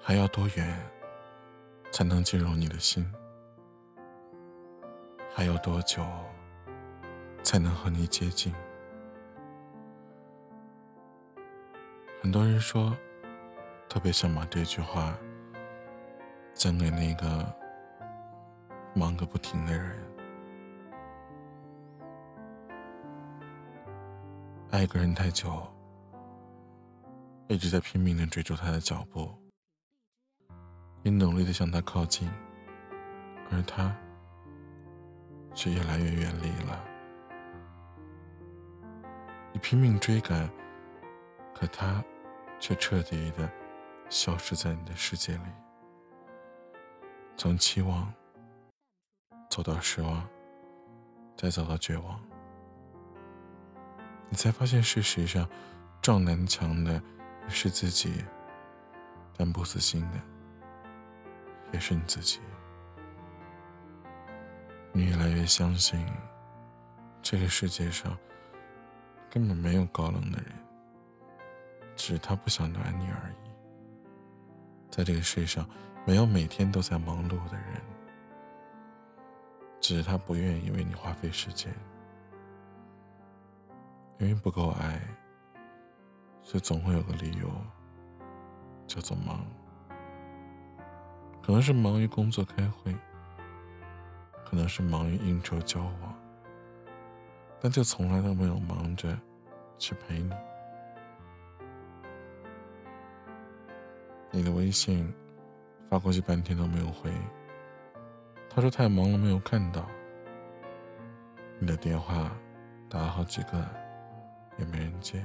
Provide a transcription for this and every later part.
还要多远才能进入你的心？还有多久才能和你接近？很多人说，特别想把这句话讲给那个忙个不停的人。爱一个人太久，一直在拼命的追逐他的脚步，你努力的向他靠近，而他却越来越远离了。你拼命追赶。可他，却彻底的消失在你的世界里。从期望走到失望，再走到绝望，你才发现事实上撞南墙的是自己，但不死心的也是你自己。你越来越相信，这个世界上根本没有高冷的人。只是他不想暖你而已。在这个世界上，没有每天都在忙碌的人，只是他不愿意为你花费时间，因为不够爱，所以总会有个理由，叫做忙。可能是忙于工作开会，可能是忙于应酬交往，但就从来都没有忙着去陪你。你的微信发过去半天都没有回，他说太忙了没有看到。你的电话打了好几个也没人接，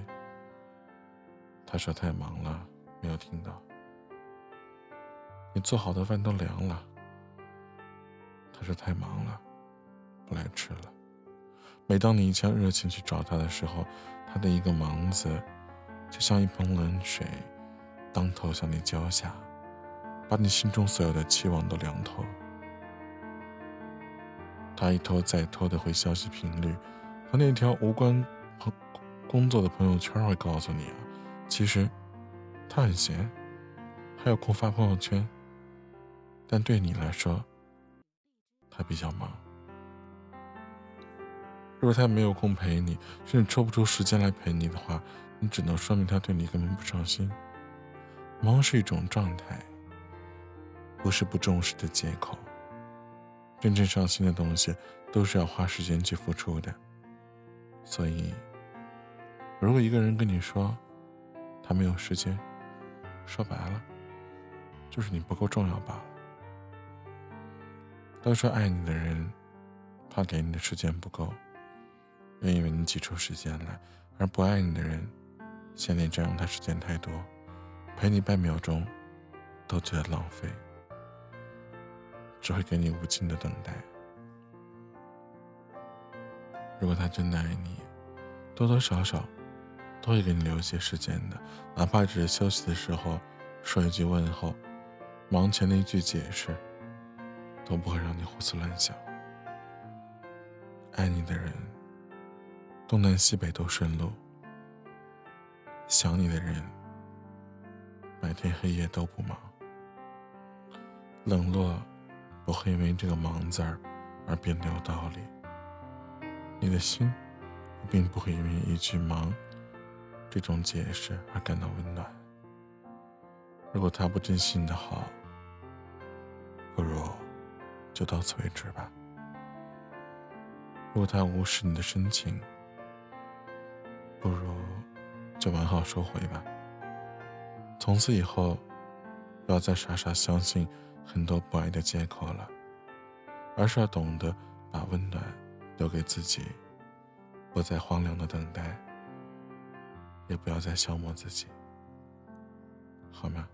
他说太忙了没有听到。你做好的饭都凉了，他说太忙了不来吃了。每当你一腔热情去找他的时候，他的一个忙字就像一盆冷水。当头向你浇下，把你心中所有的期望都凉透。他一拖再拖的回消息频率，和那条无关朋工作的朋友圈会告诉你啊，其实他很闲，还有空发朋友圈。但对你来说，他比较忙。如果他没有空陪你，甚至抽不出时间来陪你的话，你只能说明他对你根本不上心。忙是一种状态，不是不重视的借口。真正上心的东西，都是要花时间去付出的。所以，如果一个人跟你说他没有时间，说白了，就是你不够重要罢了。都说爱你的人，怕给你的时间不够，愿意为你挤出时间来；而不爱你的人，嫌你占用他时间太多。陪你半秒钟，都觉得浪费，只会给你无尽的等待。如果他真的爱你，多多少少都会给你留一些时间的，哪怕只是休息的时候说一句问候，忙前的一句解释，都不会让你胡思乱想。爱你的人，东南西北都顺路；想你的人。白天黑夜都不忙，冷落不会因为这个“忙”字儿而变得有道理。你的心并不会因为一句“忙”这种解释而感到温暖。如果他不珍惜你的好，就到此为止吧。如果他无视你的深情，不如就完好收回吧。从此以后，不要再傻傻相信很多不爱的借口了，而是要懂得把温暖留给自己，不再荒凉的等待，也不要再消磨自己，好吗？